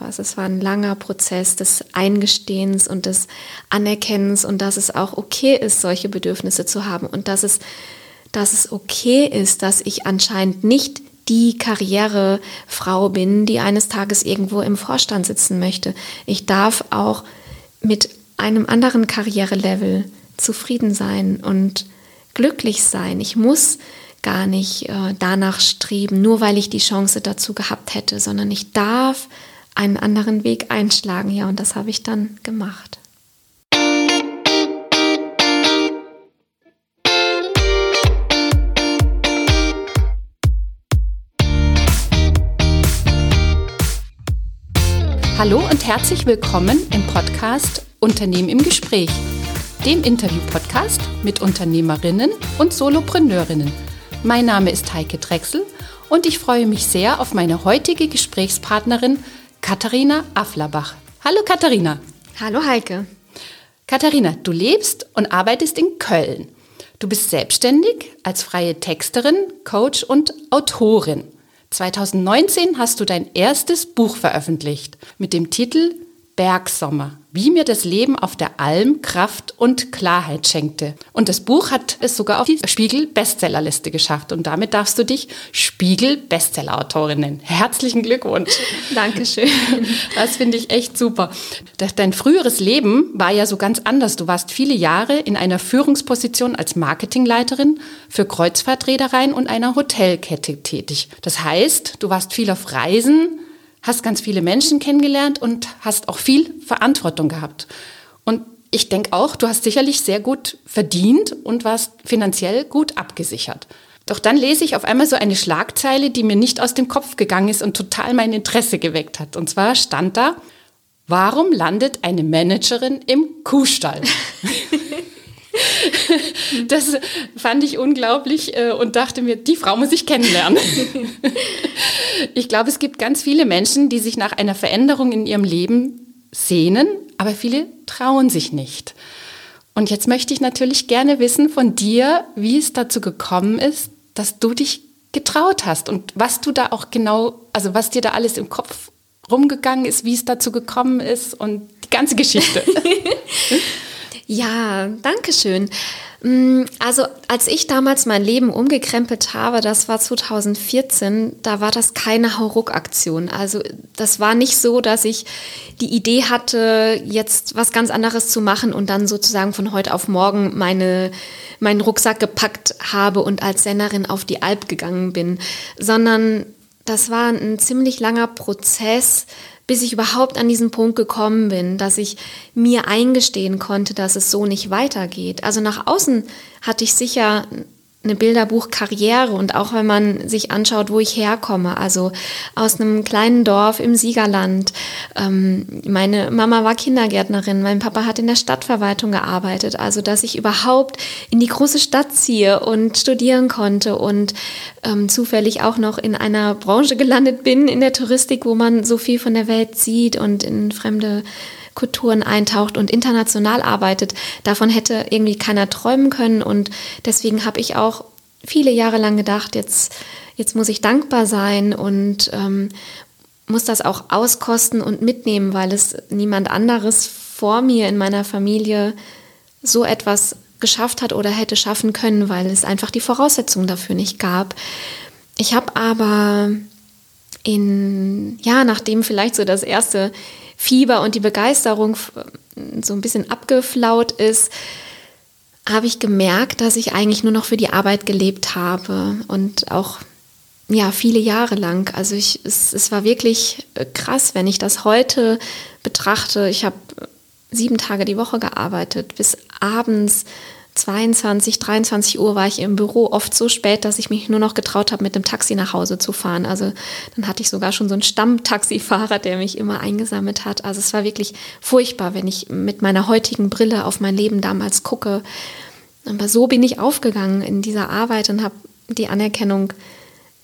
Also es war ein langer Prozess des Eingestehens und des Anerkennens und dass es auch okay ist, solche Bedürfnisse zu haben und dass es, dass es okay ist, dass ich anscheinend nicht die Karrierefrau bin, die eines Tages irgendwo im Vorstand sitzen möchte. Ich darf auch mit einem anderen Karrierelevel zufrieden sein und glücklich sein. Ich muss gar nicht äh, danach streben, nur weil ich die Chance dazu gehabt hätte, sondern ich darf einen anderen Weg einschlagen. Ja, und das habe ich dann gemacht. Hallo und herzlich willkommen im Podcast Unternehmen im Gespräch, dem Interview-Podcast mit Unternehmerinnen und Solopreneurinnen mein Name ist Heike Drechsel und ich freue mich sehr auf meine heutige Gesprächspartnerin Katharina Afflerbach. Hallo Katharina. Hallo Heike. Katharina, du lebst und arbeitest in Köln. Du bist selbstständig als freie Texterin, Coach und Autorin. 2019 hast du dein erstes Buch veröffentlicht mit dem Titel Bergsommer, wie mir das Leben auf der Alm Kraft und Klarheit schenkte. Und das Buch hat es sogar auf die Spiegel-Bestsellerliste geschafft. Und damit darfst du dich Spiegel-Bestseller-Autorin nennen. Herzlichen Glückwunsch. Dankeschön. Das finde ich echt super. Dein früheres Leben war ja so ganz anders. Du warst viele Jahre in einer Führungsposition als Marketingleiterin für Kreuzfahrtreedereien und einer Hotelkette tätig. Das heißt, du warst viel auf Reisen, hast ganz viele Menschen kennengelernt und hast auch viel Verantwortung gehabt. Und ich denke auch, du hast sicherlich sehr gut verdient und warst finanziell gut abgesichert. Doch dann lese ich auf einmal so eine Schlagzeile, die mir nicht aus dem Kopf gegangen ist und total mein Interesse geweckt hat. Und zwar stand da, warum landet eine Managerin im Kuhstall? das fand ich unglaublich äh, und dachte mir, die Frau muss ich kennenlernen. ich glaube, es gibt ganz viele Menschen, die sich nach einer Veränderung in ihrem Leben sehnen, aber viele trauen sich nicht. Und jetzt möchte ich natürlich gerne wissen von dir, wie es dazu gekommen ist, dass du dich getraut hast und was du da auch genau, also was dir da alles im Kopf rumgegangen ist, wie es dazu gekommen ist und die ganze Geschichte. Ja, danke schön. Mm, also als ich damals mein Leben umgekrempelt habe, das war 2014, da war das keine Hauruck-Aktion. Also das war nicht so, dass ich die Idee hatte, jetzt was ganz anderes zu machen und dann sozusagen von heute auf morgen meine, meinen Rucksack gepackt habe und als Sennerin auf die Alp gegangen bin, sondern das war ein ziemlich langer Prozess, bis ich überhaupt an diesen Punkt gekommen bin, dass ich mir eingestehen konnte, dass es so nicht weitergeht. Also nach außen hatte ich sicher eine Bilderbuchkarriere und auch wenn man sich anschaut, wo ich herkomme, also aus einem kleinen Dorf im Siegerland. Ähm, meine Mama war Kindergärtnerin, mein Papa hat in der Stadtverwaltung gearbeitet, also dass ich überhaupt in die große Stadt ziehe und studieren konnte und ähm, zufällig auch noch in einer Branche gelandet bin, in der Touristik, wo man so viel von der Welt sieht und in fremde Kulturen eintaucht und international arbeitet. Davon hätte irgendwie keiner träumen können und deswegen habe ich auch viele Jahre lang gedacht, jetzt, jetzt muss ich dankbar sein und ähm, muss das auch auskosten und mitnehmen, weil es niemand anderes vor mir in meiner Familie so etwas geschafft hat oder hätte schaffen können, weil es einfach die Voraussetzungen dafür nicht gab. Ich habe aber in, ja, nachdem vielleicht so das erste Fieber und die Begeisterung so ein bisschen abgeflaut ist, habe ich gemerkt, dass ich eigentlich nur noch für die Arbeit gelebt habe und auch ja viele Jahre lang. Also ich, es, es war wirklich krass, wenn ich das heute betrachte. Ich habe sieben Tage die Woche gearbeitet, bis abends 22, 23 Uhr war ich im Büro, oft so spät, dass ich mich nur noch getraut habe, mit dem Taxi nach Hause zu fahren. Also dann hatte ich sogar schon so einen Stammtaxifahrer, der mich immer eingesammelt hat. Also es war wirklich furchtbar, wenn ich mit meiner heutigen Brille auf mein Leben damals gucke. Aber so bin ich aufgegangen in dieser Arbeit und habe die Anerkennung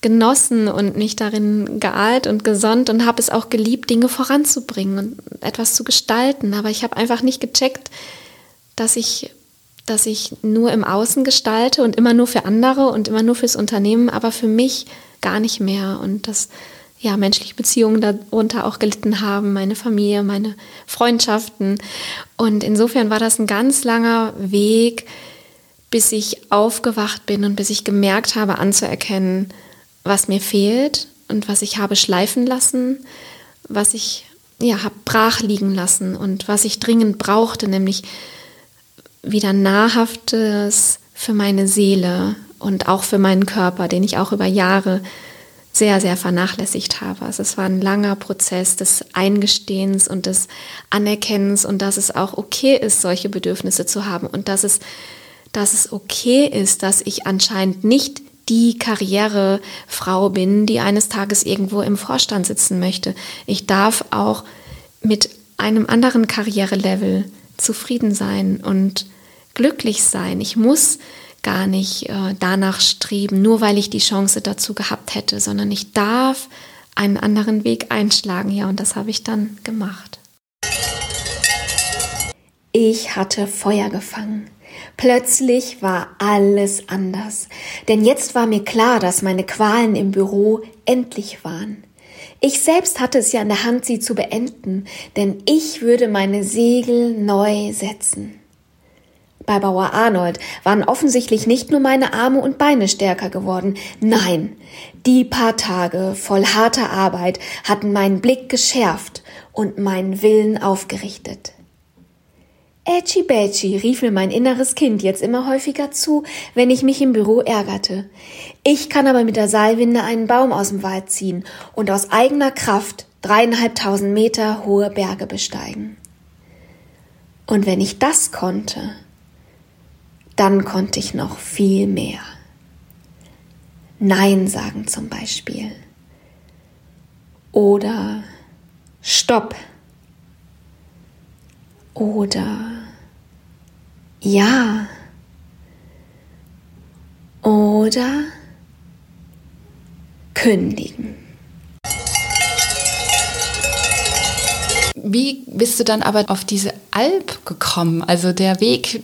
genossen und mich darin geahlt und gesonnt und habe es auch geliebt, Dinge voranzubringen und etwas zu gestalten. Aber ich habe einfach nicht gecheckt, dass ich dass ich nur im Außen gestalte und immer nur für andere und immer nur fürs Unternehmen, aber für mich gar nicht mehr. Und das ja, menschliche Beziehungen darunter auch gelitten haben, meine Familie, meine Freundschaften. Und insofern war das ein ganz langer Weg, bis ich aufgewacht bin und bis ich gemerkt habe anzuerkennen, was mir fehlt und was ich habe schleifen lassen, was ich ja, habe brach liegen lassen und was ich dringend brauchte, nämlich wieder Nahrhaftes für meine Seele und auch für meinen Körper, den ich auch über Jahre sehr, sehr vernachlässigt habe. Also es war ein langer Prozess des Eingestehens und des Anerkennens und dass es auch okay ist, solche Bedürfnisse zu haben und dass es, dass es okay ist, dass ich anscheinend nicht die Karrierefrau bin, die eines Tages irgendwo im Vorstand sitzen möchte. Ich darf auch mit einem anderen Karrierelevel zufrieden sein und glücklich sein. Ich muss gar nicht äh, danach streben, nur weil ich die Chance dazu gehabt hätte, sondern ich darf einen anderen Weg einschlagen. Ja, und das habe ich dann gemacht. Ich hatte Feuer gefangen. Plötzlich war alles anders, denn jetzt war mir klar, dass meine Qualen im Büro endlich waren. Ich selbst hatte es ja in der Hand, sie zu beenden, denn ich würde meine Segel neu setzen. Bei Bauer Arnold waren offensichtlich nicht nur meine Arme und Beine stärker geworden, nein, die paar Tage voll harter Arbeit hatten meinen Blick geschärft und meinen Willen aufgerichtet. Ätschi Bätschi rief mir mein inneres Kind jetzt immer häufiger zu, wenn ich mich im Büro ärgerte. Ich kann aber mit der Seilwinde einen Baum aus dem Wald ziehen und aus eigener Kraft dreieinhalbtausend Meter hohe Berge besteigen. Und wenn ich das konnte, dann konnte ich noch viel mehr. Nein sagen zum Beispiel. Oder Stopp. Oder ja. Oder kündigen. Wie bist du dann aber auf diese Alp gekommen? Also der Weg,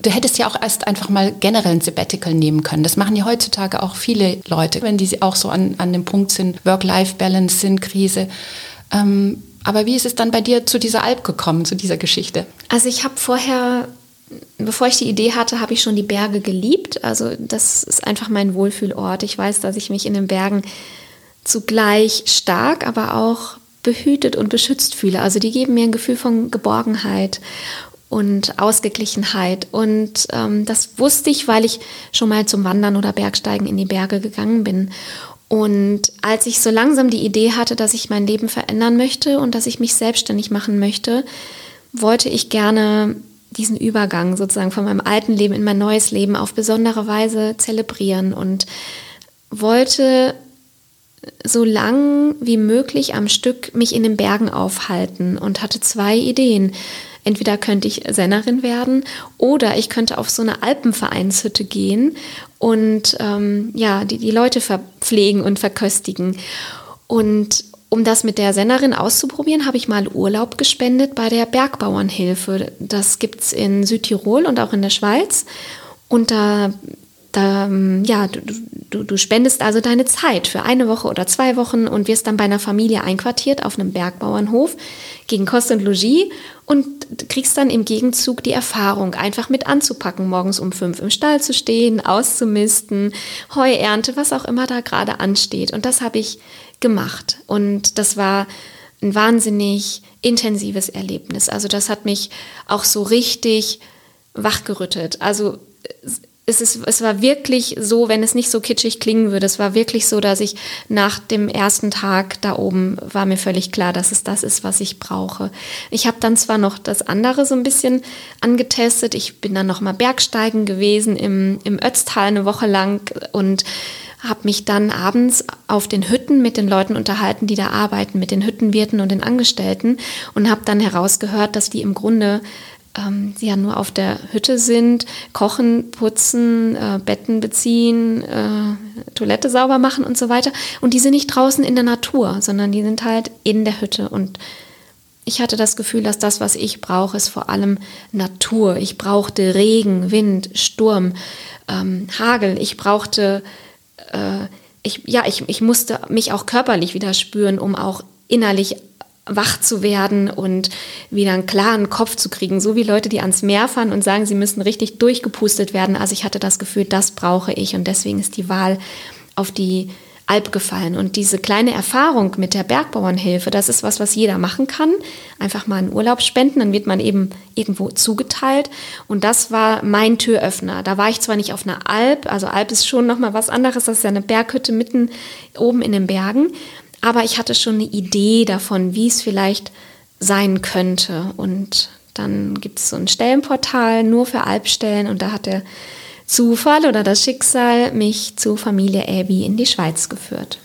du hättest ja auch erst einfach mal generell ein Sabbatical nehmen können. Das machen ja heutzutage auch viele Leute, wenn die auch so an, an dem Punkt sind, Work-Life-Balance sind, Krise. Ähm, aber wie ist es dann bei dir zu dieser Alp gekommen, zu dieser Geschichte? Also ich habe vorher bevor ich die Idee hatte, habe ich schon die Berge geliebt. Also das ist einfach mein Wohlfühlort. Ich weiß, dass ich mich in den Bergen zugleich stark, aber auch behütet und beschützt fühle. Also die geben mir ein Gefühl von Geborgenheit und Ausgeglichenheit. Und ähm, das wusste ich, weil ich schon mal zum Wandern oder Bergsteigen in die Berge gegangen bin. Und als ich so langsam die Idee hatte, dass ich mein Leben verändern möchte und dass ich mich selbstständig machen möchte, wollte ich gerne diesen Übergang sozusagen von meinem alten Leben in mein neues Leben auf besondere Weise zelebrieren und wollte so lang wie möglich am Stück mich in den Bergen aufhalten und hatte zwei Ideen. Entweder könnte ich Sennerin werden oder ich könnte auf so eine Alpenvereinshütte gehen und ähm, ja, die, die Leute verpflegen und verköstigen. Und um das mit der Sennerin auszuprobieren, habe ich mal Urlaub gespendet bei der Bergbauernhilfe. Das gibt es in Südtirol und auch in der Schweiz. Und da, da ja, du, du, du spendest also deine Zeit für eine Woche oder zwei Wochen und wirst dann bei einer Familie einquartiert auf einem Bergbauernhof gegen Kost und Logis und kriegst dann im Gegenzug die Erfahrung, einfach mit anzupacken, morgens um fünf im Stall zu stehen, auszumisten, Heuernte, was auch immer da gerade ansteht. Und das habe ich gemacht. Und das war ein wahnsinnig intensives Erlebnis. Also das hat mich auch so richtig wachgerüttelt. Also es, ist, es war wirklich so, wenn es nicht so kitschig klingen würde, es war wirklich so, dass ich nach dem ersten Tag da oben war mir völlig klar, dass es das ist, was ich brauche. Ich habe dann zwar noch das andere so ein bisschen angetestet. Ich bin dann noch mal Bergsteigen gewesen im, im Ötztal eine Woche lang und habe mich dann abends auf den Hütten mit den Leuten unterhalten, die da arbeiten, mit den Hüttenwirten und den Angestellten und habe dann herausgehört, dass die im Grunde ähm, ja nur auf der Hütte sind, kochen, putzen, äh, Betten beziehen, äh, Toilette sauber machen und so weiter. Und die sind nicht draußen in der Natur, sondern die sind halt in der Hütte. Und ich hatte das Gefühl, dass das, was ich brauche, ist vor allem Natur. Ich brauchte Regen, Wind, Sturm, ähm, Hagel. Ich brauchte äh, ich, ja, ich, ich musste mich auch körperlich wieder spüren, um auch innerlich wach zu werden und wieder einen klaren Kopf zu kriegen. So wie Leute, die ans Meer fahren und sagen, sie müssen richtig durchgepustet werden. Also ich hatte das Gefühl, das brauche ich und deswegen ist die Wahl auf die Alp gefallen. Und diese kleine Erfahrung mit der Bergbauernhilfe, das ist was, was jeder machen kann. Einfach mal einen Urlaub spenden, dann wird man eben irgendwo zugeteilt. Und das war mein Türöffner. Da war ich zwar nicht auf einer Alp, also Alp ist schon nochmal was anderes, das ist ja eine Berghütte mitten oben in den Bergen. Aber ich hatte schon eine Idee davon, wie es vielleicht sein könnte. Und dann gibt es so ein Stellenportal nur für Alpstellen und da hat der Zufall oder das Schicksal mich zu Familie Abby in die Schweiz geführt.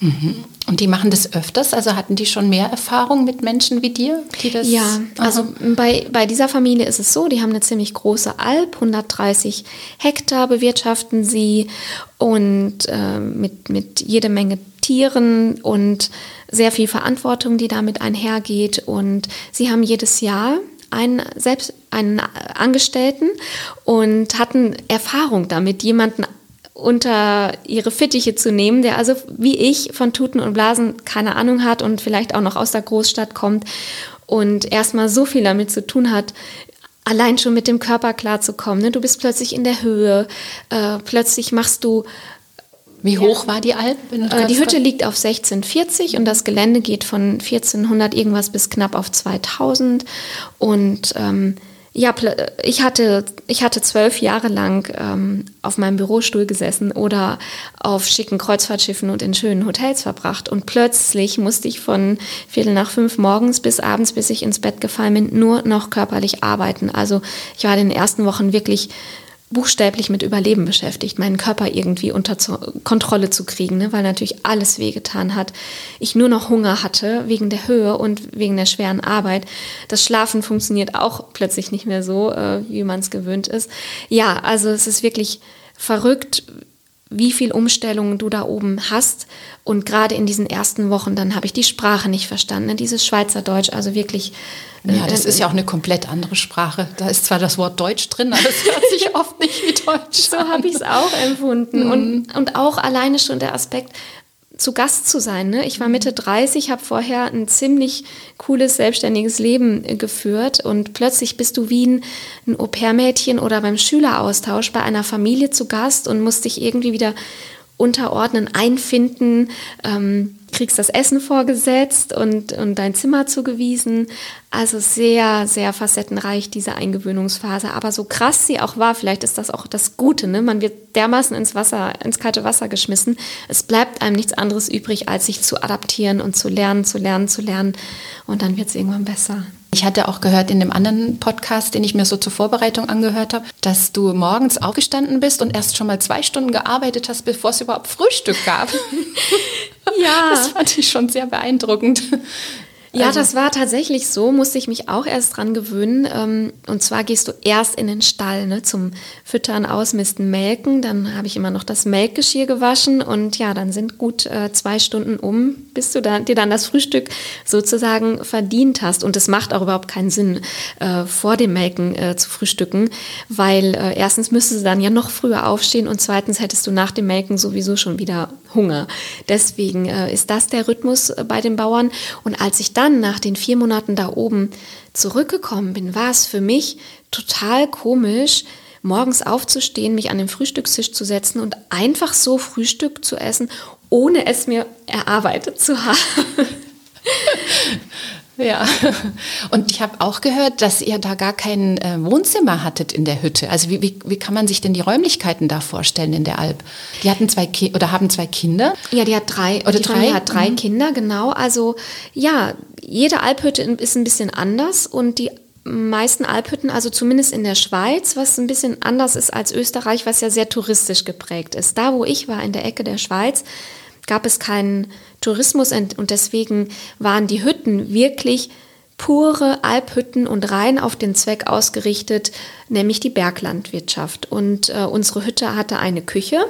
Mhm. Und die machen das öfters? Also hatten die schon mehr Erfahrung mit Menschen wie dir? Die das ja, also bei, bei dieser Familie ist es so, die haben eine ziemlich große Alp, 130 Hektar bewirtschaften sie und äh, mit, mit jede Menge Tieren und sehr viel Verantwortung, die damit einhergeht. Und sie haben jedes Jahr einen, selbst einen Angestellten und hatten Erfahrung damit, jemanden unter ihre Fittiche zu nehmen, der also wie ich von Tuten und Blasen keine Ahnung hat und vielleicht auch noch aus der Großstadt kommt und erstmal so viel damit zu tun hat, allein schon mit dem Körper klarzukommen. Ne? Du bist plötzlich in der Höhe, äh, plötzlich machst du wie hoch war die Alp? Äh, die Hütte liegt auf 1640 und das Gelände geht von 1400 irgendwas bis knapp auf 2000. Und ähm, ja, ich hatte, ich hatte zwölf Jahre lang ähm, auf meinem Bürostuhl gesessen oder auf schicken Kreuzfahrtschiffen und in schönen Hotels verbracht. Und plötzlich musste ich von Viertel nach fünf morgens bis abends, bis ich ins Bett gefallen bin, nur noch körperlich arbeiten. Also ich war in den ersten Wochen wirklich buchstäblich mit Überleben beschäftigt, meinen Körper irgendwie unter Kontrolle zu kriegen, ne, weil natürlich alles wehgetan hat. Ich nur noch Hunger hatte wegen der Höhe und wegen der schweren Arbeit. Das Schlafen funktioniert auch plötzlich nicht mehr so, äh, wie man es gewöhnt ist. Ja, also es ist wirklich verrückt, wie viel Umstellungen du da oben hast. Und gerade in diesen ersten Wochen, dann habe ich die Sprache nicht verstanden, ne? dieses Schweizerdeutsch, also wirklich. Ja, das äh, ist ja auch eine komplett andere Sprache. Da ist zwar das Wort Deutsch drin, aber es hört sich oft nicht wie Deutsch So habe ich es auch empfunden. Mhm. Und, und auch alleine schon der Aspekt, zu Gast zu sein. Ne? Ich war Mitte 30, habe vorher ein ziemlich cooles, selbstständiges Leben äh, geführt und plötzlich bist du wie ein, ein Au-pair-Mädchen oder beim Schüleraustausch bei einer Familie zu Gast und musst dich irgendwie wieder unterordnen, einfinden. Ähm, kriegst das Essen vorgesetzt und, und dein Zimmer zugewiesen. Also sehr, sehr facettenreich, diese Eingewöhnungsphase. Aber so krass sie auch war, vielleicht ist das auch das Gute, ne? Man wird dermaßen ins Wasser, ins kalte Wasser geschmissen. Es bleibt einem nichts anderes übrig, als sich zu adaptieren und zu lernen, zu lernen, zu lernen. Und dann wird es irgendwann besser. Ich hatte auch gehört in dem anderen Podcast, den ich mir so zur Vorbereitung angehört habe, dass du morgens aufgestanden bist und erst schon mal zwei Stunden gearbeitet hast, bevor es überhaupt Frühstück gab. ja. Das fand ich schon sehr beeindruckend. Ja, also. das war tatsächlich so, musste ich mich auch erst dran gewöhnen. Ähm, und zwar gehst du erst in den Stall ne, zum Füttern, Ausmisten, Melken. Dann habe ich immer noch das Melkgeschirr gewaschen und ja, dann sind gut äh, zwei Stunden um, bis du dann, dir dann das Frühstück sozusagen verdient hast. Und es macht auch überhaupt keinen Sinn, äh, vor dem Melken äh, zu frühstücken, weil erstens müsstest du dann ja noch früher aufstehen und zweitens hättest du nach dem Melken sowieso schon wieder Hunger. Deswegen ist das der Rhythmus bei den Bauern. Und als ich dann nach den vier Monaten da oben zurückgekommen bin, war es für mich total komisch, morgens aufzustehen, mich an den Frühstückstisch zu setzen und einfach so Frühstück zu essen, ohne es mir erarbeitet zu haben. Ja, und ich habe auch gehört, dass ihr da gar kein äh, Wohnzimmer hattet in der Hütte. Also wie, wie, wie kann man sich denn die Räumlichkeiten da vorstellen in der Alp? Die hatten zwei Ki oder haben zwei Kinder? Ja, die hat drei. Oder die drei? Die hat drei mhm. Kinder, genau. Also ja, jede Alphütte ist ein bisschen anders und die meisten Alphütten, also zumindest in der Schweiz, was ein bisschen anders ist als Österreich, was ja sehr touristisch geprägt ist. Da, wo ich war, in der Ecke der Schweiz, gab es keinen Tourismus und deswegen waren die Hütten wirklich pure Alphütten und rein auf den Zweck ausgerichtet, nämlich die Berglandwirtschaft. Und äh, unsere Hütte hatte eine Küche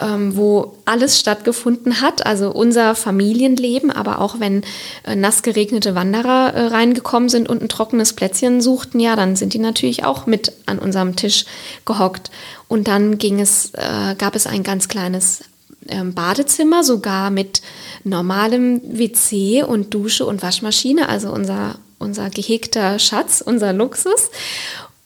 ähm, wo alles stattgefunden hat, also unser Familienleben, aber auch wenn äh, nass geregnete Wanderer äh, reingekommen sind und ein trockenes Plätzchen suchten, ja, dann sind die natürlich auch mit an unserem Tisch gehockt. Und dann ging es, äh, gab es ein ganz kleines ähm, Badezimmer, sogar mit normalem WC und Dusche und Waschmaschine, also unser, unser gehegter Schatz, unser Luxus.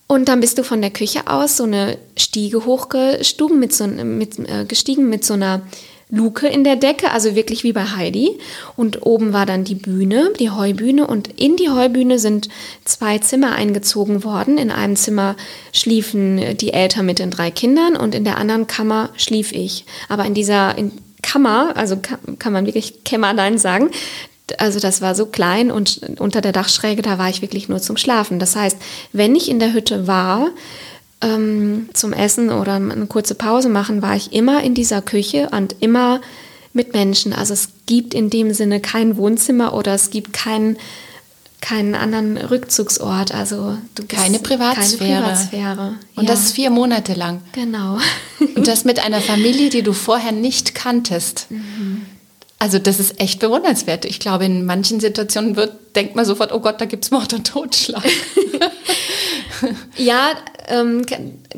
Und dann bist du von der Küche aus so eine Stiege hochgestiegen mit so, mit, äh, gestiegen mit so einer Luke in der Decke, also wirklich wie bei Heidi. Und oben war dann die Bühne, die Heubühne. Und in die Heubühne sind zwei Zimmer eingezogen worden. In einem Zimmer schliefen die Eltern mit den drei Kindern und in der anderen Kammer schlief ich. Aber in dieser in Kammer, also kann, kann man wirklich Kämmerlein sagen, also das war so klein und unter der Dachschräge, da war ich wirklich nur zum Schlafen. Das heißt, wenn ich in der Hütte war, ähm, zum Essen oder eine kurze Pause machen, war ich immer in dieser Küche und immer mit Menschen. Also es gibt in dem Sinne kein Wohnzimmer oder es gibt keinen keinen anderen Rückzugsort. Also du keine Privatsphäre. Keine Privatsphäre. Und ja. das vier Monate lang. Genau. Und das mit einer Familie, die du vorher nicht kanntest. Mhm. Also das ist echt bewundernswert. Ich glaube, in manchen Situationen wird, denkt man sofort, oh Gott, da gibt es Mord und Totschlag. ja, ähm,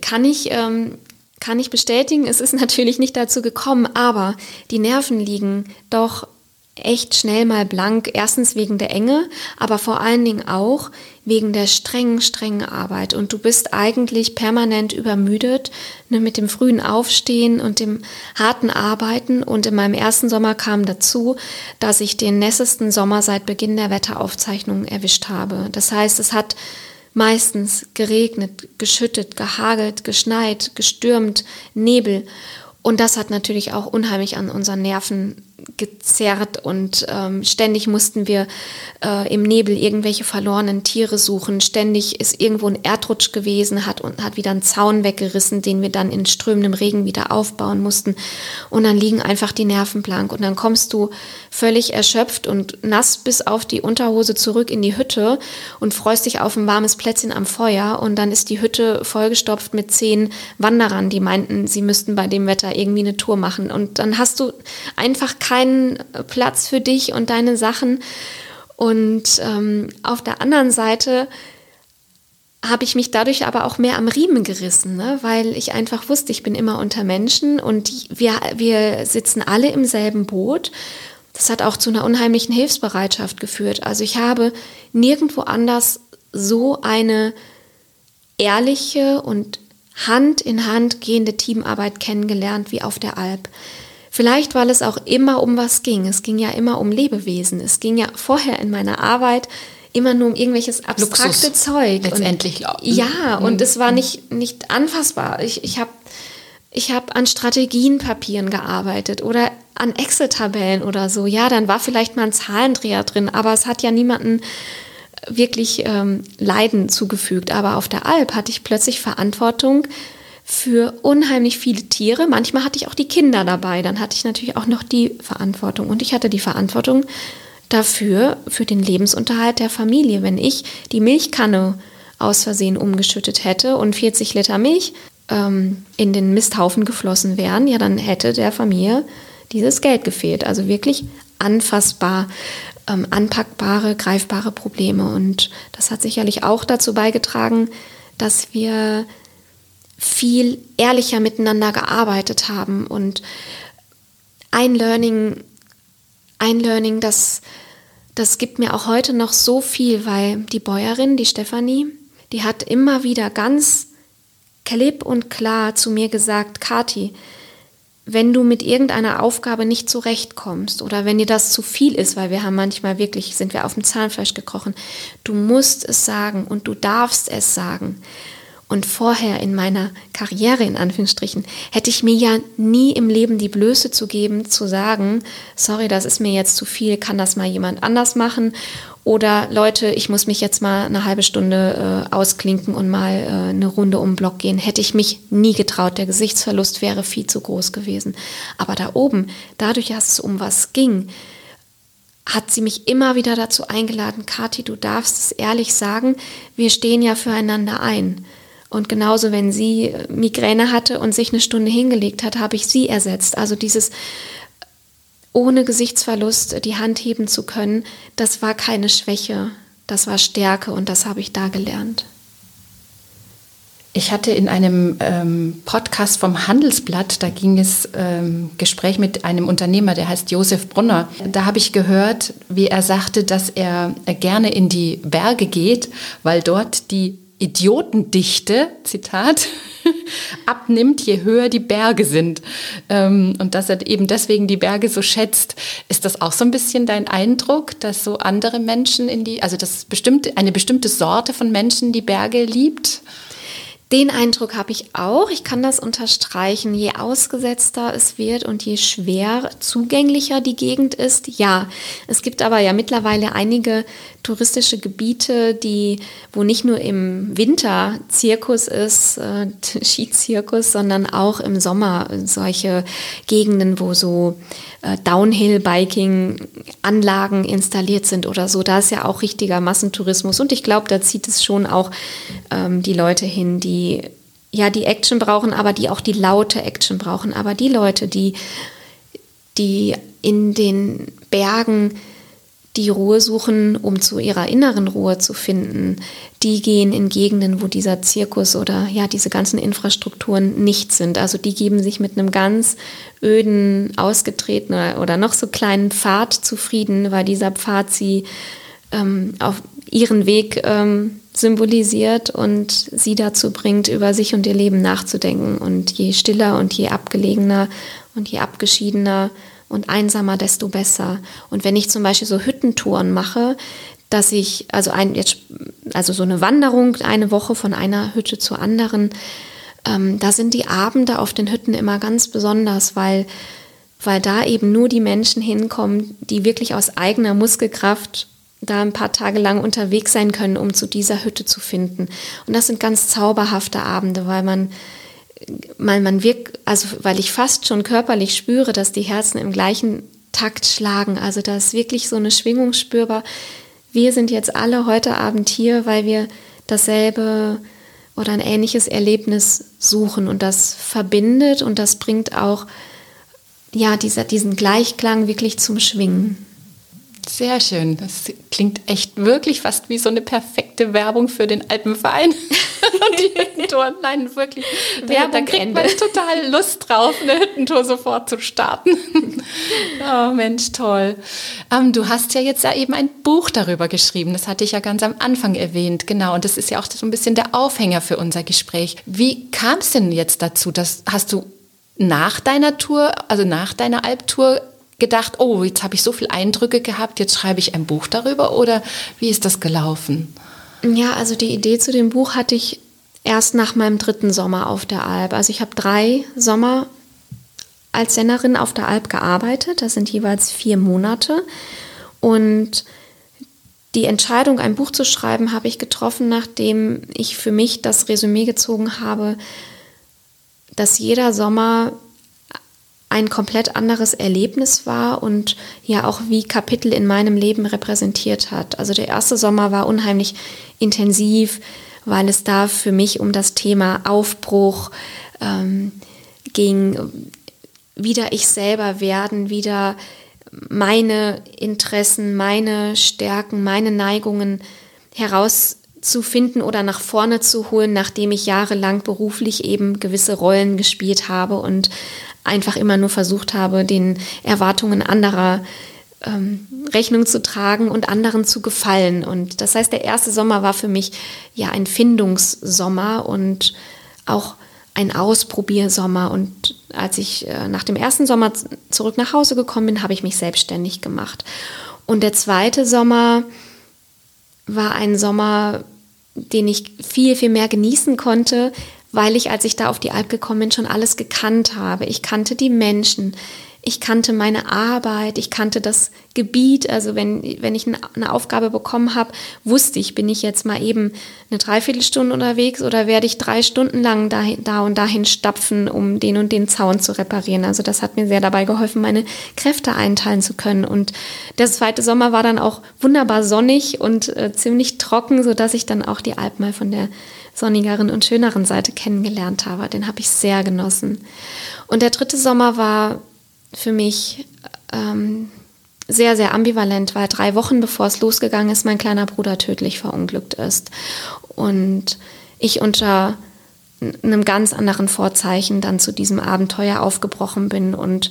kann ich. Ähm, kann ich bestätigen, es ist natürlich nicht dazu gekommen, aber die Nerven liegen doch echt schnell mal blank. Erstens wegen der Enge, aber vor allen Dingen auch wegen der strengen, strengen Arbeit. Und du bist eigentlich permanent übermüdet ne, mit dem frühen Aufstehen und dem harten Arbeiten. Und in meinem ersten Sommer kam dazu, dass ich den nässesten Sommer seit Beginn der Wetteraufzeichnungen erwischt habe. Das heißt, es hat meistens geregnet, geschüttet, gehagelt, geschneit, gestürmt, Nebel. Und das hat natürlich auch unheimlich an unseren Nerven gezerrt und ähm, ständig mussten wir äh, im Nebel irgendwelche verlorenen Tiere suchen. Ständig ist irgendwo ein Erdrutsch gewesen, hat und hat wieder einen Zaun weggerissen, den wir dann in strömendem Regen wieder aufbauen mussten. Und dann liegen einfach die Nerven blank und dann kommst du völlig erschöpft und nass bis auf die Unterhose zurück in die Hütte und freust dich auf ein warmes Plätzchen am Feuer und dann ist die Hütte vollgestopft mit zehn Wanderern, die meinten, sie müssten bei dem Wetter irgendwie eine Tour machen und dann hast du einfach keine keinen Platz für dich und deine Sachen. Und ähm, auf der anderen Seite habe ich mich dadurch aber auch mehr am Riemen gerissen, ne? weil ich einfach wusste, ich bin immer unter Menschen und wir, wir sitzen alle im selben Boot. Das hat auch zu einer unheimlichen Hilfsbereitschaft geführt. Also ich habe nirgendwo anders so eine ehrliche und Hand in Hand gehende Teamarbeit kennengelernt wie auf der Alp. Vielleicht, weil es auch immer um was ging. Es ging ja immer um Lebewesen. Es ging ja vorher in meiner Arbeit immer nur um irgendwelches abstrakte Luxus, Zeug. Letztendlich. Und, ja, mhm. und es war nicht, nicht anfassbar. Ich, ich habe ich hab an Strategienpapieren gearbeitet oder an Excel-Tabellen oder so. Ja, dann war vielleicht mal ein Zahlendreher drin, aber es hat ja niemanden wirklich ähm, Leiden zugefügt. Aber auf der Alp hatte ich plötzlich Verantwortung für unheimlich viele Tiere. Manchmal hatte ich auch die Kinder dabei. Dann hatte ich natürlich auch noch die Verantwortung. Und ich hatte die Verantwortung dafür, für den Lebensunterhalt der Familie. Wenn ich die Milchkanne aus Versehen umgeschüttet hätte und 40 Liter Milch ähm, in den Misthaufen geflossen wären, ja, dann hätte der Familie dieses Geld gefehlt. Also wirklich anfassbar, ähm, anpackbare, greifbare Probleme. Und das hat sicherlich auch dazu beigetragen, dass wir viel ehrlicher miteinander gearbeitet haben. Und ein Learning, ein Learning, das, das gibt mir auch heute noch so viel, weil die Bäuerin, die Stefanie, die hat immer wieder ganz klipp und klar zu mir gesagt, Kati, wenn du mit irgendeiner Aufgabe nicht zurechtkommst oder wenn dir das zu viel ist, weil wir haben manchmal wirklich, sind wir auf dem Zahnfleisch gekrochen, du musst es sagen und du darfst es sagen. Und vorher in meiner Karriere, in Anführungsstrichen, hätte ich mir ja nie im Leben die Blöße zu geben, zu sagen, sorry, das ist mir jetzt zu viel, kann das mal jemand anders machen? Oder Leute, ich muss mich jetzt mal eine halbe Stunde äh, ausklinken und mal äh, eine Runde um den Block gehen. Hätte ich mich nie getraut. Der Gesichtsverlust wäre viel zu groß gewesen. Aber da oben, dadurch, dass es um was ging, hat sie mich immer wieder dazu eingeladen, Kathi, du darfst es ehrlich sagen, wir stehen ja füreinander ein. Und genauso, wenn sie Migräne hatte und sich eine Stunde hingelegt hat, habe ich sie ersetzt. Also dieses ohne Gesichtsverlust die Hand heben zu können, das war keine Schwäche, das war Stärke und das habe ich da gelernt. Ich hatte in einem ähm, Podcast vom Handelsblatt, da ging es ähm, Gespräch mit einem Unternehmer, der heißt Josef Brunner. Da habe ich gehört, wie er sagte, dass er gerne in die Berge geht, weil dort die Idiotendichte, Zitat, abnimmt, je höher die Berge sind. Ähm, und dass er eben deswegen die Berge so schätzt. Ist das auch so ein bisschen dein Eindruck, dass so andere Menschen in die, also dass bestimmt, eine bestimmte Sorte von Menschen die Berge liebt? Den Eindruck habe ich auch. Ich kann das unterstreichen. Je ausgesetzter es wird und je schwer zugänglicher die Gegend ist, ja. Es gibt aber ja mittlerweile einige touristische Gebiete, die, wo nicht nur im Winter Zirkus ist, äh, Skizirkus, sondern auch im Sommer solche Gegenden, wo so äh, Downhill-Biking-Anlagen installiert sind oder so. Da ist ja auch richtiger Massentourismus und ich glaube, da zieht es schon auch ähm, die Leute hin, die ja die Action brauchen, aber die auch die laute Action brauchen. Aber die Leute, die, die in den Bergen die Ruhe suchen, um zu ihrer inneren Ruhe zu finden, die gehen in Gegenden, wo dieser Zirkus oder ja, diese ganzen Infrastrukturen nicht sind. Also die geben sich mit einem ganz öden, ausgetretenen oder noch so kleinen Pfad zufrieden, weil dieser Pfad sie ähm, auf ihren Weg ähm, symbolisiert und sie dazu bringt, über sich und ihr Leben nachzudenken. Und je stiller und je abgelegener und je abgeschiedener und einsamer, desto besser. Und wenn ich zum Beispiel so Hüttentouren mache, dass ich, also, ein, jetzt, also so eine Wanderung eine Woche von einer Hütte zur anderen, ähm, da sind die Abende auf den Hütten immer ganz besonders, weil, weil da eben nur die Menschen hinkommen, die wirklich aus eigener Muskelkraft da ein paar Tage lang unterwegs sein können, um zu dieser Hütte zu finden. Und das sind ganz zauberhafte Abende, weil man man, man wirkt, also weil ich fast schon körperlich spüre, dass die Herzen im gleichen Takt schlagen. Also da ist wirklich so eine Schwingung spürbar. Wir sind jetzt alle heute Abend hier, weil wir dasselbe oder ein ähnliches Erlebnis suchen und das verbindet und das bringt auch ja dieser, diesen Gleichklang wirklich zum Schwingen. Sehr schön. Das klingt echt wirklich fast wie so eine perfekte Werbung für den Alpenverein. und die Hüttentour. Nein, wirklich. Werbung da kriegt Ende. man total Lust drauf, eine Hüttentour sofort zu starten. oh Mensch, toll. Ähm, du hast ja jetzt ja eben ein Buch darüber geschrieben. Das hatte ich ja ganz am Anfang erwähnt. Genau. Und das ist ja auch so ein bisschen der Aufhänger für unser Gespräch. Wie kam es denn jetzt dazu? Dass, hast du nach deiner Tour, also nach deiner Alptour, gedacht, oh, jetzt habe ich so viele Eindrücke gehabt, jetzt schreibe ich ein Buch darüber oder wie ist das gelaufen? Ja, also die Idee zu dem Buch hatte ich erst nach meinem dritten Sommer auf der Alp. Also ich habe drei Sommer als Sennerin auf der Alp gearbeitet. Das sind jeweils vier Monate. Und die Entscheidung, ein Buch zu schreiben, habe ich getroffen, nachdem ich für mich das Resümee gezogen habe, dass jeder Sommer ein komplett anderes Erlebnis war und ja auch wie Kapitel in meinem Leben repräsentiert hat. Also der erste Sommer war unheimlich intensiv, weil es da für mich um das Thema Aufbruch ähm, ging, wieder ich selber werden, wieder meine Interessen, meine Stärken, meine Neigungen herauszufinden oder nach vorne zu holen, nachdem ich jahrelang beruflich eben gewisse Rollen gespielt habe und einfach immer nur versucht habe, den Erwartungen anderer ähm, Rechnung zu tragen und anderen zu gefallen. Und das heißt, der erste Sommer war für mich ja ein Findungssommer und auch ein Ausprobiersommer. Und als ich äh, nach dem ersten Sommer zurück nach Hause gekommen bin, habe ich mich selbstständig gemacht. Und der zweite Sommer war ein Sommer, den ich viel, viel mehr genießen konnte, weil ich, als ich da auf die Alp gekommen bin, schon alles gekannt habe. Ich kannte die Menschen. Ich kannte meine Arbeit, ich kannte das Gebiet. Also wenn, wenn ich eine Aufgabe bekommen habe, wusste ich, bin ich jetzt mal eben eine Dreiviertelstunde unterwegs oder werde ich drei Stunden lang dahin, da und dahin stapfen, um den und den Zaun zu reparieren. Also das hat mir sehr dabei geholfen, meine Kräfte einteilen zu können. Und der zweite Sommer war dann auch wunderbar sonnig und äh, ziemlich trocken, sodass ich dann auch die Alp mal von der sonnigeren und schöneren Seite kennengelernt habe. Den habe ich sehr genossen. Und der dritte Sommer war für mich ähm, sehr, sehr ambivalent, weil drei Wochen bevor es losgegangen ist, mein kleiner Bruder tödlich verunglückt ist. Und ich unter einem ganz anderen Vorzeichen dann zu diesem Abenteuer aufgebrochen bin und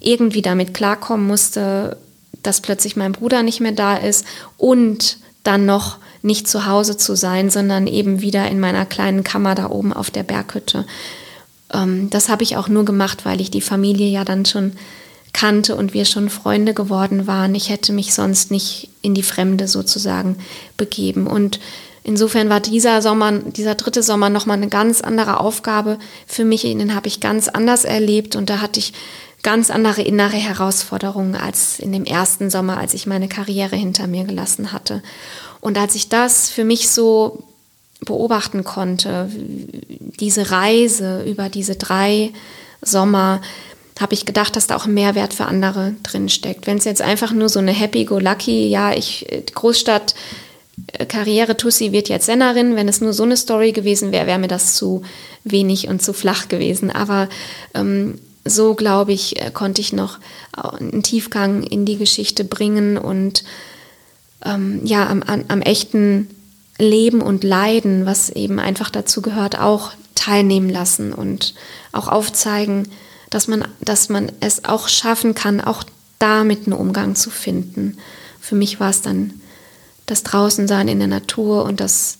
irgendwie damit klarkommen musste, dass plötzlich mein Bruder nicht mehr da ist und dann noch nicht zu Hause zu sein, sondern eben wieder in meiner kleinen Kammer da oben auf der Berghütte. Ähm, das habe ich auch nur gemacht, weil ich die Familie ja dann schon kannte und wir schon Freunde geworden waren. Ich hätte mich sonst nicht in die Fremde sozusagen begeben. Und insofern war dieser Sommer, dieser dritte Sommer nochmal eine ganz andere Aufgabe für mich. Den habe ich ganz anders erlebt und da hatte ich ganz andere innere Herausforderungen als in dem ersten Sommer, als ich meine Karriere hinter mir gelassen hatte. Und als ich das für mich so beobachten konnte, diese Reise über diese drei Sommer, habe ich gedacht, dass da auch ein Mehrwert für andere drin steckt. Wenn es jetzt einfach nur so eine Happy-Go-Lucky, ja, ich Großstadt äh, Karriere Tussi wird jetzt Sennerin, wenn es nur so eine Story gewesen wäre, wäre mir das zu wenig und zu flach gewesen. Aber ähm, so, glaube ich, äh, konnte ich noch einen Tiefgang in die Geschichte bringen und ähm, ja, am, am echten Leben und Leiden, was eben einfach dazu gehört, auch teilnehmen lassen und auch aufzeigen, dass man, dass man es auch schaffen kann, auch damit einen Umgang zu finden. Für mich war es dann das Draußensein in der Natur und das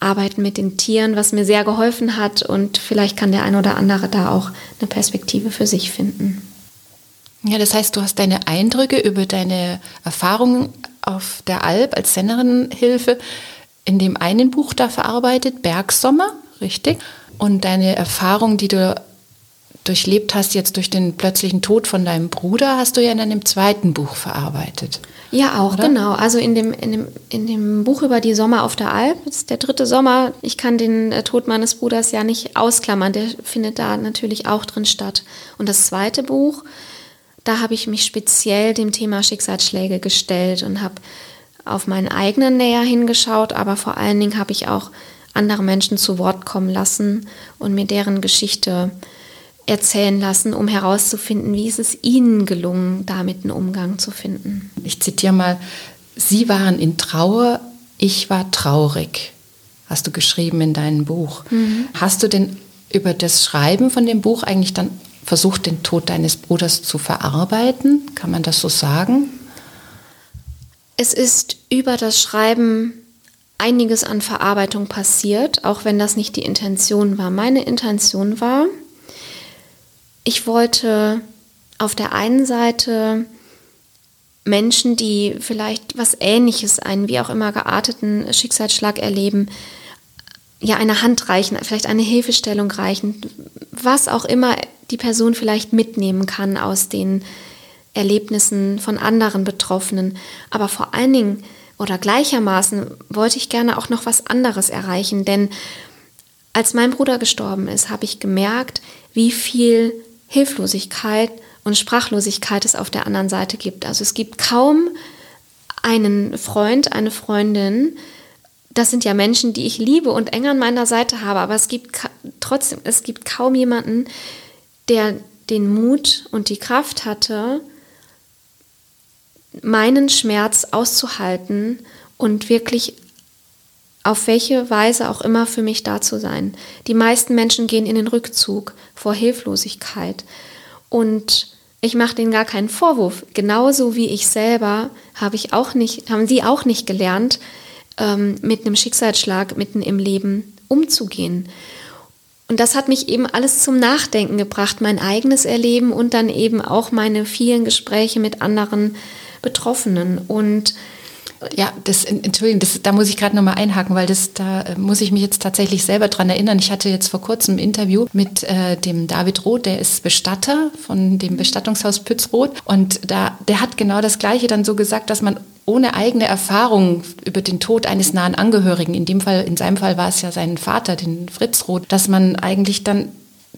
Arbeiten mit den Tieren, was mir sehr geholfen hat und vielleicht kann der ein oder andere da auch eine Perspektive für sich finden. Ja, das heißt, du hast deine Eindrücke über deine Erfahrungen auf der Alp als Sennerinnenhilfe in dem einen Buch da verarbeitet, Bergsommer, richtig? Und deine Erfahrung, die du durchlebt hast, jetzt durch den plötzlichen Tod von deinem Bruder, hast du ja in einem zweiten Buch verarbeitet. Ja, auch, oder? genau. Also in dem, in, dem, in dem Buch über die Sommer auf der Alp, das ist der dritte Sommer, ich kann den äh, Tod meines Bruders ja nicht ausklammern, der findet da natürlich auch drin statt. Und das zweite Buch, da habe ich mich speziell dem Thema Schicksalsschläge gestellt und habe auf meinen eigenen näher hingeschaut, aber vor allen Dingen habe ich auch andere Menschen zu Wort kommen lassen und mir deren Geschichte erzählen lassen, um herauszufinden, wie ist es ihnen gelungen, damit einen Umgang zu finden. Ich zitiere mal, Sie waren in Trauer, ich war traurig, hast du geschrieben in deinem Buch. Mhm. Hast du denn über das Schreiben von dem Buch eigentlich dann versucht, den Tod deines Bruders zu verarbeiten? Kann man das so sagen? Es ist über das Schreiben einiges an Verarbeitung passiert, auch wenn das nicht die Intention war. Meine Intention war, ich wollte auf der einen Seite Menschen, die vielleicht was Ähnliches, einen wie auch immer gearteten Schicksalsschlag erleben, ja eine Hand reichen, vielleicht eine Hilfestellung reichen, was auch immer die Person vielleicht mitnehmen kann aus den Erlebnissen von anderen Betroffenen. Aber vor allen Dingen oder gleichermaßen wollte ich gerne auch noch was anderes erreichen, denn als mein Bruder gestorben ist, habe ich gemerkt, wie viel Hilflosigkeit und Sprachlosigkeit es auf der anderen Seite gibt. Also es gibt kaum einen Freund, eine Freundin, das sind ja Menschen, die ich liebe und eng an meiner Seite habe, aber es gibt trotzdem, es gibt kaum jemanden, der den Mut und die Kraft hatte, meinen Schmerz auszuhalten und wirklich auf welche Weise auch immer für mich da zu sein. Die meisten Menschen gehen in den Rückzug vor Hilflosigkeit. Und ich mache denen gar keinen Vorwurf. Genauso wie ich selber habe ich auch nicht, haben sie auch nicht gelernt, ähm, mit einem Schicksalsschlag mitten im Leben umzugehen. Und das hat mich eben alles zum Nachdenken gebracht, mein eigenes Erleben und dann eben auch meine vielen Gespräche mit anderen Betroffenen. Und Ja, das, Entschuldigung, das, da muss ich gerade nochmal einhaken, weil das, da äh, muss ich mich jetzt tatsächlich selber dran erinnern. Ich hatte jetzt vor kurzem ein Interview mit äh, dem David Roth, der ist Bestatter von dem Bestattungshaus Pützroth. Und da, der hat genau das Gleiche dann so gesagt, dass man ohne eigene Erfahrung über den Tod eines nahen Angehörigen, in dem Fall, in seinem Fall war es ja sein Vater, den Fritz Roth, dass man eigentlich dann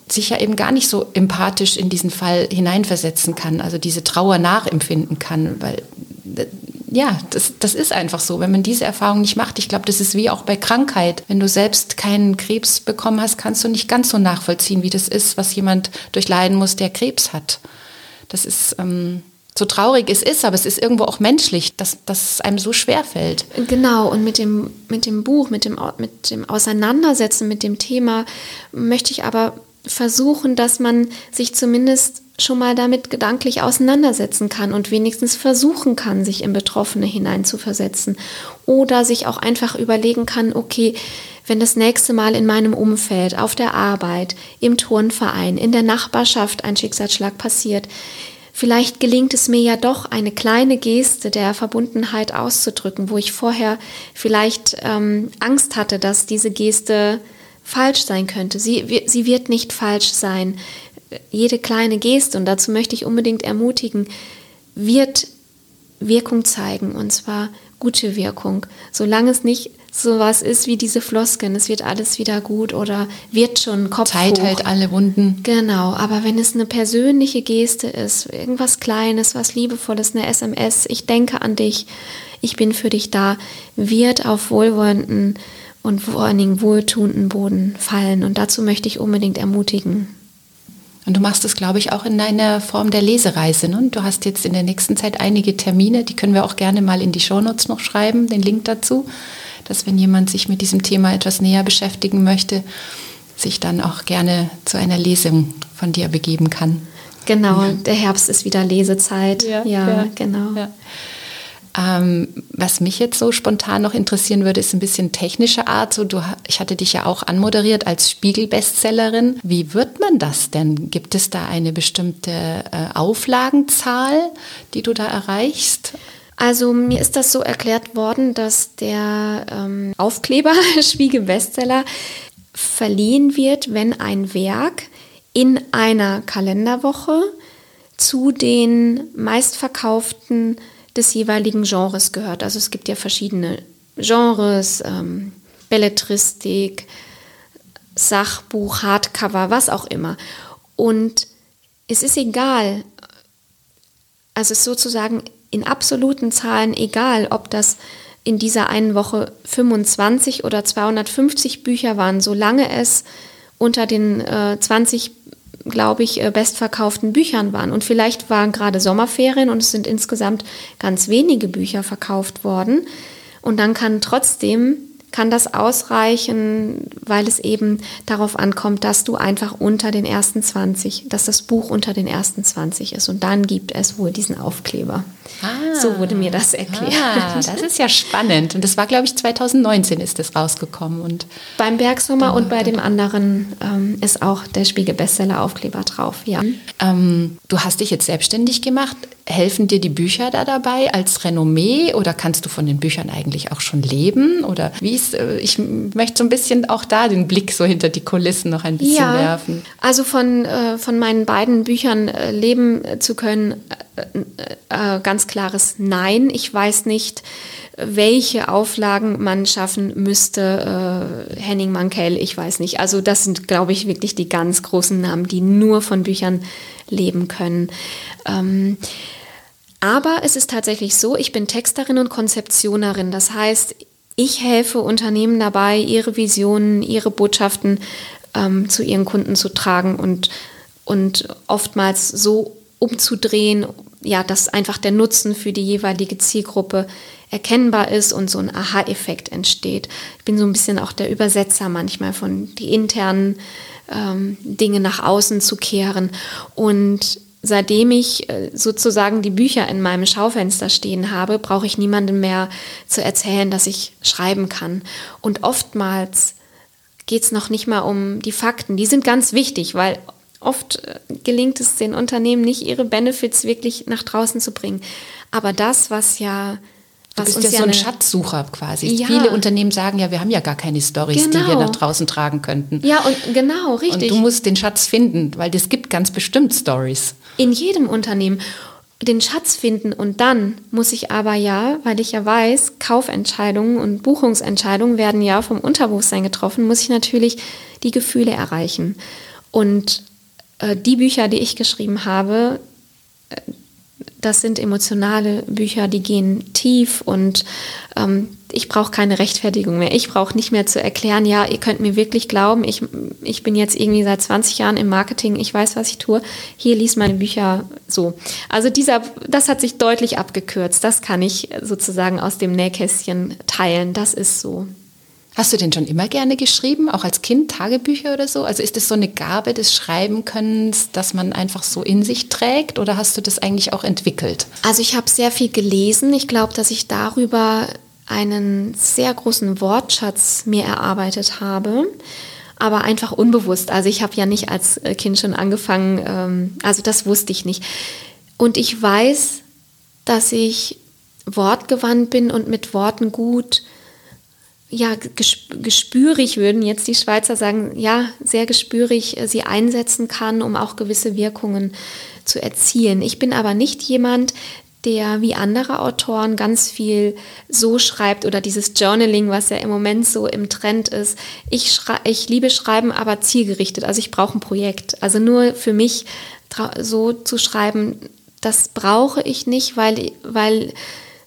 sich ja eben gar nicht so empathisch in diesen Fall hineinversetzen kann, also diese Trauer nachempfinden kann, weil ja, das, das ist einfach so. Wenn man diese Erfahrung nicht macht, ich glaube, das ist wie auch bei Krankheit. Wenn du selbst keinen Krebs bekommen hast, kannst du nicht ganz so nachvollziehen, wie das ist, was jemand durchleiden muss, der Krebs hat. Das ist ähm, so traurig es ist, aber es ist irgendwo auch menschlich, dass, dass es einem so schwer fällt. Genau, und mit dem, mit dem Buch, mit dem, mit dem Auseinandersetzen mit dem Thema möchte ich aber versuchen, dass man sich zumindest schon mal damit gedanklich auseinandersetzen kann und wenigstens versuchen kann, sich in Betroffene hineinzuversetzen. Oder sich auch einfach überlegen kann, okay, wenn das nächste Mal in meinem Umfeld, auf der Arbeit, im Turnverein, in der Nachbarschaft ein Schicksalsschlag passiert, vielleicht gelingt es mir ja doch, eine kleine Geste der Verbundenheit auszudrücken, wo ich vorher vielleicht ähm, Angst hatte, dass diese Geste falsch sein könnte. Sie, sie wird nicht falsch sein jede kleine Geste, und dazu möchte ich unbedingt ermutigen, wird Wirkung zeigen, und zwar gute Wirkung. Solange es nicht so was ist wie diese Flosken, es wird alles wieder gut oder wird schon Kopf Zeit hoch. hält alle Wunden. Genau, aber wenn es eine persönliche Geste ist, irgendwas Kleines, was Liebevolles, eine SMS, ich denke an dich, ich bin für dich da, wird auf wohlwollenden und vor allen Dingen wohltuenden Boden fallen. Und dazu möchte ich unbedingt ermutigen. Und du machst es, glaube ich, auch in deiner Form der Lesereise. Ne? Du hast jetzt in der nächsten Zeit einige Termine, die können wir auch gerne mal in die Shownotes noch schreiben, den Link dazu, dass wenn jemand sich mit diesem Thema etwas näher beschäftigen möchte, sich dann auch gerne zu einer Lesung von dir begeben kann. Genau, ja. der Herbst ist wieder Lesezeit. Ja, ja, ja. genau. Ähm, was mich jetzt so spontan noch interessieren würde, ist ein bisschen technische Art. So, du, ich hatte dich ja auch anmoderiert als Spiegel-Bestsellerin. Wie wird man das denn? Gibt es da eine bestimmte äh, Auflagenzahl, die du da erreichst? Also mir ist das so erklärt worden, dass der ähm, Aufkleber Spiegel Bestseller verliehen wird, wenn ein Werk in einer Kalenderwoche zu den meistverkauften des jeweiligen Genres gehört. Also es gibt ja verschiedene Genres, ähm, Belletristik, Sachbuch, Hardcover, was auch immer. Und es ist egal, also es ist sozusagen in absoluten Zahlen egal, ob das in dieser einen Woche 25 oder 250 Bücher waren, solange es unter den äh, 20 glaube ich, äh, bestverkauften Büchern waren. Und vielleicht waren gerade Sommerferien und es sind insgesamt ganz wenige Bücher verkauft worden. Und dann kann trotzdem kann das ausreichen, weil es eben darauf ankommt, dass du einfach unter den ersten 20, dass das Buch unter den ersten 20 ist. Und dann gibt es wohl diesen Aufkleber. Ah, so wurde mir das erklärt. Ah, das ist ja spannend. Und das war, glaube ich, 2019 ist das rausgekommen. Und Beim Bergsommer und bei dem anderen ähm, ist auch der Spiegel-Bestseller-Aufkleber drauf, ja. Ähm, du hast dich jetzt selbstständig gemacht. Helfen dir die Bücher da dabei als Renommee oder kannst du von den Büchern eigentlich auch schon leben? Oder wie ist, äh, ich möchte so ein bisschen auch da den Blick so hinter die Kulissen noch ein bisschen ja, werfen. Also von, äh, von meinen beiden Büchern äh, leben zu können, ganz klares Nein. Ich weiß nicht, welche Auflagen man schaffen müsste. Henning Mankell, ich weiß nicht. Also das sind, glaube ich, wirklich die ganz großen Namen, die nur von Büchern leben können. Ähm, aber es ist tatsächlich so, ich bin Texterin und Konzeptionerin. Das heißt, ich helfe Unternehmen dabei, ihre Visionen, ihre Botschaften ähm, zu ihren Kunden zu tragen und, und oftmals so umzudrehen, ja, dass einfach der Nutzen für die jeweilige Zielgruppe erkennbar ist und so ein Aha-Effekt entsteht. Ich bin so ein bisschen auch der Übersetzer manchmal von die internen ähm, Dinge nach außen zu kehren. Und seitdem ich äh, sozusagen die Bücher in meinem Schaufenster stehen habe, brauche ich niemandem mehr zu erzählen, dass ich schreiben kann. Und oftmals geht es noch nicht mal um die Fakten. Die sind ganz wichtig, weil oft äh, gelingt es den Unternehmen nicht, ihre Benefits wirklich nach draußen zu bringen. Aber das, was ja Du bist ja so ein Schatzsucher quasi. Ja. Viele Unternehmen sagen ja, wir haben ja gar keine Stories, genau. die wir genau. nach draußen tragen könnten. Ja, und genau, richtig. Und du musst den Schatz finden, weil es gibt ganz bestimmt Stories. In jedem Unternehmen den Schatz finden und dann muss ich aber ja, weil ich ja weiß, Kaufentscheidungen und Buchungsentscheidungen werden ja vom Unterbewusstsein getroffen, muss ich natürlich die Gefühle erreichen. Und äh, die Bücher, die ich geschrieben habe, äh, das sind emotionale Bücher, die gehen tief und ähm, ich brauche keine Rechtfertigung mehr. Ich brauche nicht mehr zu erklären, ja, ihr könnt mir wirklich glauben, ich, ich bin jetzt irgendwie seit 20 Jahren im Marketing, ich weiß, was ich tue. Hier liest meine Bücher so. Also dieser, das hat sich deutlich abgekürzt. Das kann ich sozusagen aus dem Nähkästchen teilen. Das ist so. Hast du denn schon immer gerne geschrieben, auch als Kind Tagebücher oder so? Also ist das so eine Gabe des Schreibenkönnens, dass man einfach so in sich trägt oder hast du das eigentlich auch entwickelt? Also ich habe sehr viel gelesen. Ich glaube, dass ich darüber einen sehr großen Wortschatz mir erarbeitet habe, aber einfach unbewusst. Also ich habe ja nicht als Kind schon angefangen, ähm, also das wusste ich nicht. Und ich weiß, dass ich wortgewandt bin und mit Worten gut ja, gespürig würden jetzt die Schweizer sagen, ja, sehr gespürig äh, sie einsetzen kann, um auch gewisse Wirkungen zu erzielen. Ich bin aber nicht jemand, der wie andere Autoren ganz viel so schreibt oder dieses Journaling, was ja im Moment so im Trend ist. Ich, ich liebe Schreiben, aber zielgerichtet. Also ich brauche ein Projekt. Also nur für mich so zu schreiben, das brauche ich nicht, weil, weil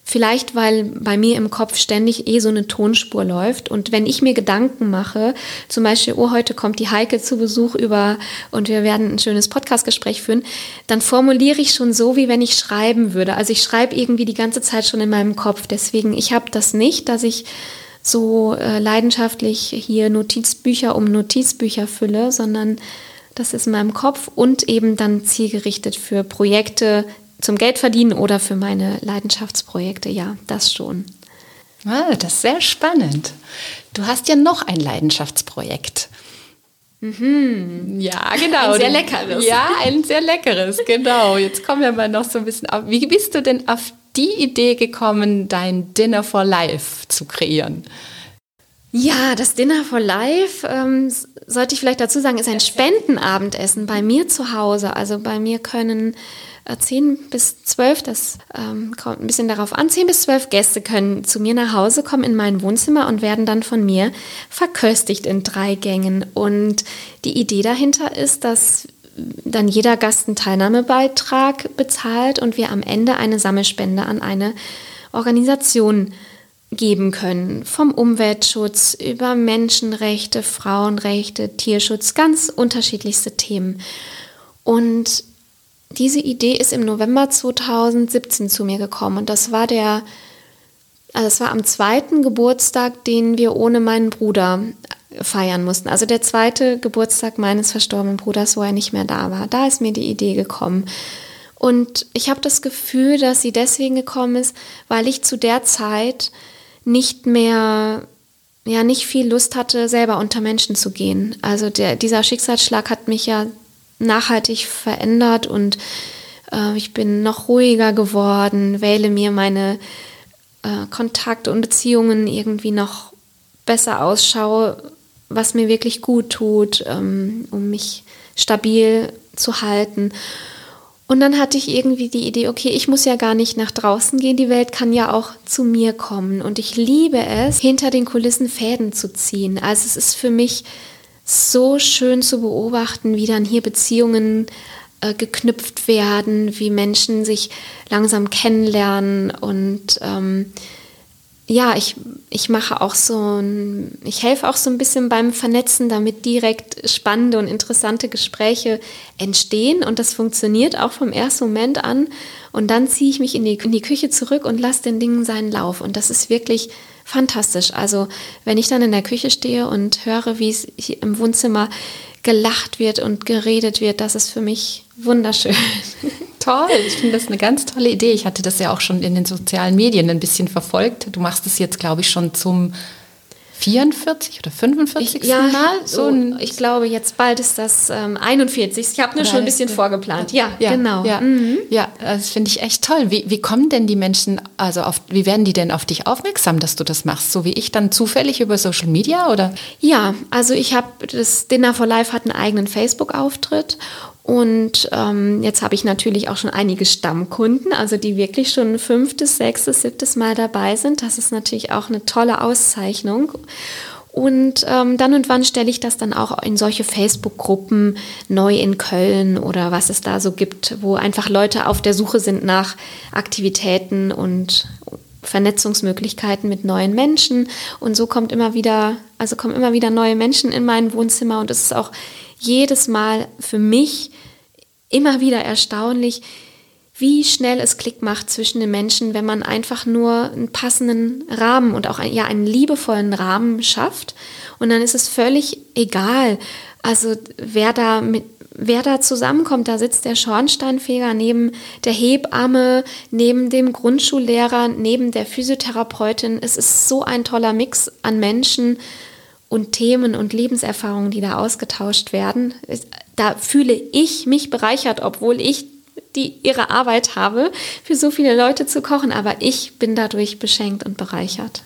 Vielleicht, weil bei mir im Kopf ständig eh so eine Tonspur läuft. Und wenn ich mir Gedanken mache, zum Beispiel, oh, heute kommt die Heike zu Besuch über und wir werden ein schönes Podcastgespräch führen, dann formuliere ich schon so, wie wenn ich schreiben würde. Also ich schreibe irgendwie die ganze Zeit schon in meinem Kopf. Deswegen, ich habe das nicht, dass ich so äh, leidenschaftlich hier Notizbücher um Notizbücher fülle, sondern das ist in meinem Kopf und eben dann zielgerichtet für Projekte, zum Geld verdienen oder für meine Leidenschaftsprojekte, ja, das schon. Ah, das ist sehr spannend. Du hast ja noch ein Leidenschaftsprojekt. Mhm. Ja, genau. Ein sehr leckeres. Ja, ein sehr leckeres, genau. Jetzt kommen wir mal noch so ein bisschen auf. Wie bist du denn auf die Idee gekommen, dein Dinner for Life zu kreieren? Ja, das Dinner for Life, ähm, sollte ich vielleicht dazu sagen, ist ein Spendenabendessen bei mir zu Hause. Also bei mir können 10 äh, bis 12, das ähm, kommt ein bisschen darauf an, 10 bis 12 Gäste können zu mir nach Hause kommen in mein Wohnzimmer und werden dann von mir verköstigt in drei Gängen. Und die Idee dahinter ist, dass dann jeder Gast einen Teilnahmebeitrag bezahlt und wir am Ende eine Sammelspende an eine Organisation geben können. Vom Umweltschutz über Menschenrechte, Frauenrechte, Tierschutz, ganz unterschiedlichste Themen. Und diese Idee ist im November 2017 zu mir gekommen und das war der, also es war am zweiten Geburtstag, den wir ohne meinen Bruder feiern mussten. Also der zweite Geburtstag meines verstorbenen Bruders, wo er nicht mehr da war. Da ist mir die Idee gekommen. Und ich habe das Gefühl, dass sie deswegen gekommen ist, weil ich zu der Zeit nicht mehr, ja, nicht viel Lust hatte, selber unter Menschen zu gehen. Also der, dieser Schicksalsschlag hat mich ja nachhaltig verändert und äh, ich bin noch ruhiger geworden, wähle mir meine äh, Kontakte und Beziehungen irgendwie noch besser ausschaue, was mir wirklich gut tut, ähm, um mich stabil zu halten. Und dann hatte ich irgendwie die Idee, okay, ich muss ja gar nicht nach draußen gehen, die Welt kann ja auch zu mir kommen. Und ich liebe es, hinter den Kulissen Fäden zu ziehen. Also es ist für mich so schön zu beobachten, wie dann hier Beziehungen äh, geknüpft werden, wie Menschen sich langsam kennenlernen und ähm, ja, ich, ich mache auch so ein, ich helfe auch so ein bisschen beim Vernetzen, damit direkt spannende und interessante Gespräche entstehen und das funktioniert auch vom ersten Moment an. Und dann ziehe ich mich in die, in die Küche zurück und lasse den Dingen seinen Lauf. Und das ist wirklich fantastisch. Also wenn ich dann in der Küche stehe und höre, wie es hier im Wohnzimmer gelacht wird und geredet wird, das ist für mich wunderschön. Toll, ich finde das eine ganz tolle Idee. Ich hatte das ja auch schon in den sozialen Medien ein bisschen verfolgt. Du machst es jetzt, glaube ich, schon zum 44 oder 45 Ich, ja, Mal? so ich glaube, jetzt bald ist das ähm, 41. Ich habe nur schon ein bisschen vorgeplant. Ja, ja genau. Ja, mhm. ja das finde ich echt toll. Wie, wie kommen denn die Menschen, also auf, wie werden die denn auf dich aufmerksam, dass du das machst? So wie ich dann zufällig über Social Media oder? Ja, also ich habe, das Dinner for Life hat einen eigenen Facebook-Auftritt und ähm, jetzt habe ich natürlich auch schon einige Stammkunden, also die wirklich schon fünftes, sechstes, siebtes Mal dabei sind. Das ist natürlich auch eine tolle Auszeichnung. Und ähm, dann und wann stelle ich das dann auch in solche Facebook-Gruppen neu in Köln oder was es da so gibt, wo einfach Leute auf der Suche sind nach Aktivitäten und Vernetzungsmöglichkeiten mit neuen Menschen. Und so kommt immer wieder, also kommen immer wieder neue Menschen in mein Wohnzimmer und es ist auch jedes Mal für mich immer wieder erstaunlich, wie schnell es Klick macht zwischen den Menschen, wenn man einfach nur einen passenden Rahmen und auch ein, ja, einen liebevollen Rahmen schafft. Und dann ist es völlig egal, also wer da mit, wer da zusammenkommt, da sitzt der Schornsteinfeger neben der Hebamme, neben dem Grundschullehrer, neben der Physiotherapeutin. Es ist so ein toller Mix an Menschen und Themen und Lebenserfahrungen, die da ausgetauscht werden. Da fühle ich mich bereichert, obwohl ich die ihre Arbeit habe, für so viele Leute zu kochen, aber ich bin dadurch beschenkt und bereichert.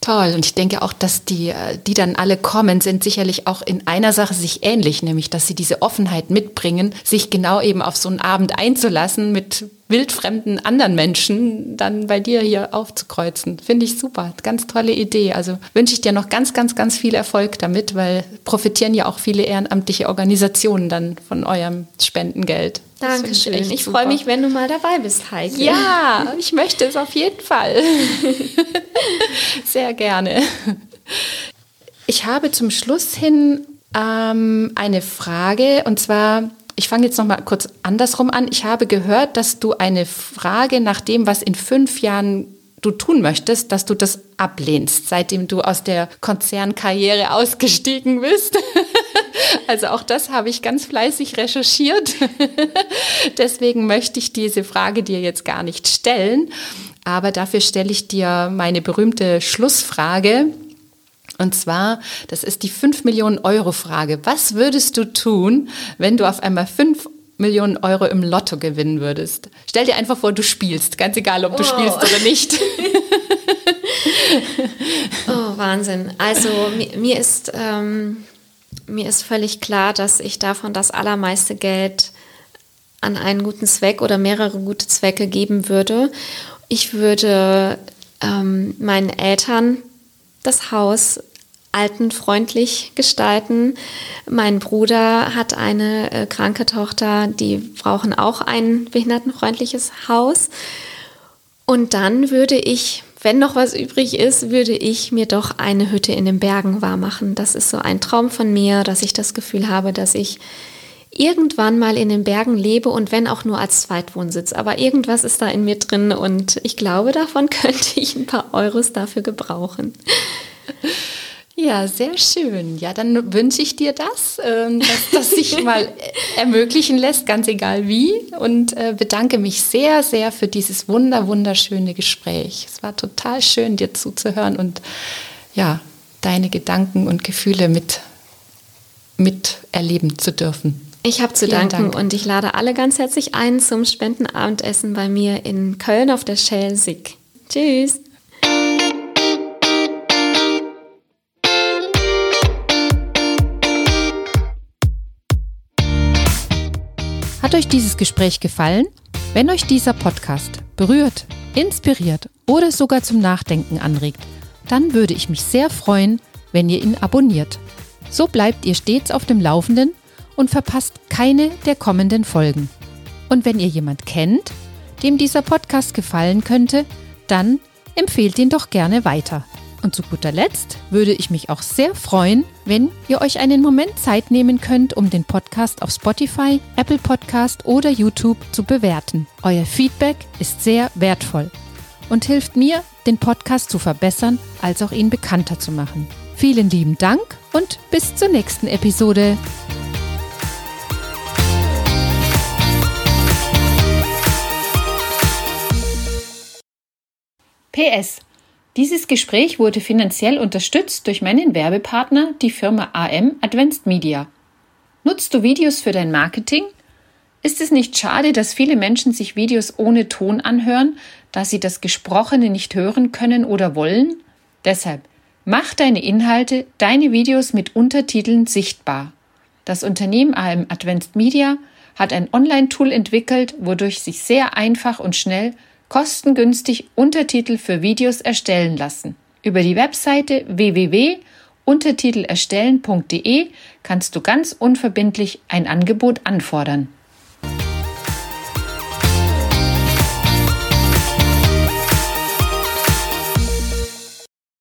Toll. Und ich denke auch, dass die, äh, die dann alle kommen, sind sicherlich auch in einer Sache sich ähnlich, nämlich dass sie diese Offenheit mitbringen, sich genau eben auf so einen Abend einzulassen mit wildfremden anderen Menschen dann bei dir hier aufzukreuzen. Finde ich super. Ganz tolle Idee. Also wünsche ich dir noch ganz, ganz, ganz viel Erfolg damit, weil profitieren ja auch viele ehrenamtliche Organisationen dann von eurem Spendengeld. Dankeschön. Ich, ich freue mich, wenn du mal dabei bist, Heike. Ja, ich möchte es auf jeden Fall. Sehr gerne. Ich habe zum Schluss hin ähm, eine Frage und zwar ich fange jetzt noch mal kurz andersrum an. Ich habe gehört, dass du eine Frage nach dem, was in fünf Jahren du tun möchtest, dass du das ablehnst, seitdem du aus der Konzernkarriere ausgestiegen bist. Also auch das habe ich ganz fleißig recherchiert. Deswegen möchte ich diese Frage dir jetzt gar nicht stellen. Aber dafür stelle ich dir meine berühmte Schlussfrage. Und zwar, das ist die 5 Millionen Euro Frage. Was würdest du tun, wenn du auf einmal 5 Millionen Euro im Lotto gewinnen würdest? Stell dir einfach vor, du spielst, ganz egal, ob du oh. spielst oder nicht. oh, Wahnsinn. Also mir, mir ist, ähm, mir ist völlig klar, dass ich davon das allermeiste Geld an einen guten Zweck oder mehrere gute Zwecke geben würde. Ich würde ähm, meinen Eltern das Haus altenfreundlich gestalten. Mein Bruder hat eine äh, kranke Tochter, die brauchen auch ein behindertenfreundliches Haus. Und dann würde ich, wenn noch was übrig ist, würde ich mir doch eine Hütte in den Bergen wahrmachen. Das ist so ein Traum von mir, dass ich das Gefühl habe, dass ich irgendwann mal in den Bergen lebe und wenn auch nur als Zweitwohnsitz. Aber irgendwas ist da in mir drin und ich glaube, davon könnte ich ein paar Euros dafür gebrauchen. Ja, sehr schön. Ja, dann wünsche ich dir das, ähm, dass das sich mal ermöglichen lässt, ganz egal wie. Und äh, bedanke mich sehr, sehr für dieses wunder, wunderschöne Gespräch. Es war total schön, dir zuzuhören und ja, deine Gedanken und Gefühle mit, miterleben zu dürfen. Ich habe zu Vielen danken Dank. und ich lade alle ganz herzlich ein zum Spendenabendessen bei mir in Köln auf der Schelsig. Tschüss. Hat euch dieses Gespräch gefallen? Wenn euch dieser Podcast berührt, inspiriert oder sogar zum Nachdenken anregt, dann würde ich mich sehr freuen, wenn ihr ihn abonniert. So bleibt ihr stets auf dem Laufenden und verpasst keine der kommenden Folgen. Und wenn ihr jemand kennt, dem dieser Podcast gefallen könnte, dann empfehlt ihn doch gerne weiter. Und zu guter Letzt würde ich mich auch sehr freuen, wenn ihr euch einen Moment Zeit nehmen könnt, um den Podcast auf Spotify, Apple Podcast oder YouTube zu bewerten. Euer Feedback ist sehr wertvoll und hilft mir, den Podcast zu verbessern, als auch ihn bekannter zu machen. Vielen lieben Dank und bis zur nächsten Episode. PS. Dieses Gespräch wurde finanziell unterstützt durch meinen Werbepartner, die Firma AM Advanced Media. Nutzt du Videos für dein Marketing? Ist es nicht schade, dass viele Menschen sich Videos ohne Ton anhören, da sie das Gesprochene nicht hören können oder wollen? Deshalb mach deine Inhalte, deine Videos mit Untertiteln sichtbar. Das Unternehmen AM Advanced Media hat ein Online-Tool entwickelt, wodurch sich sehr einfach und schnell kostengünstig Untertitel für Videos erstellen lassen. Über die Webseite www.untertitelerstellen.de kannst du ganz unverbindlich ein Angebot anfordern.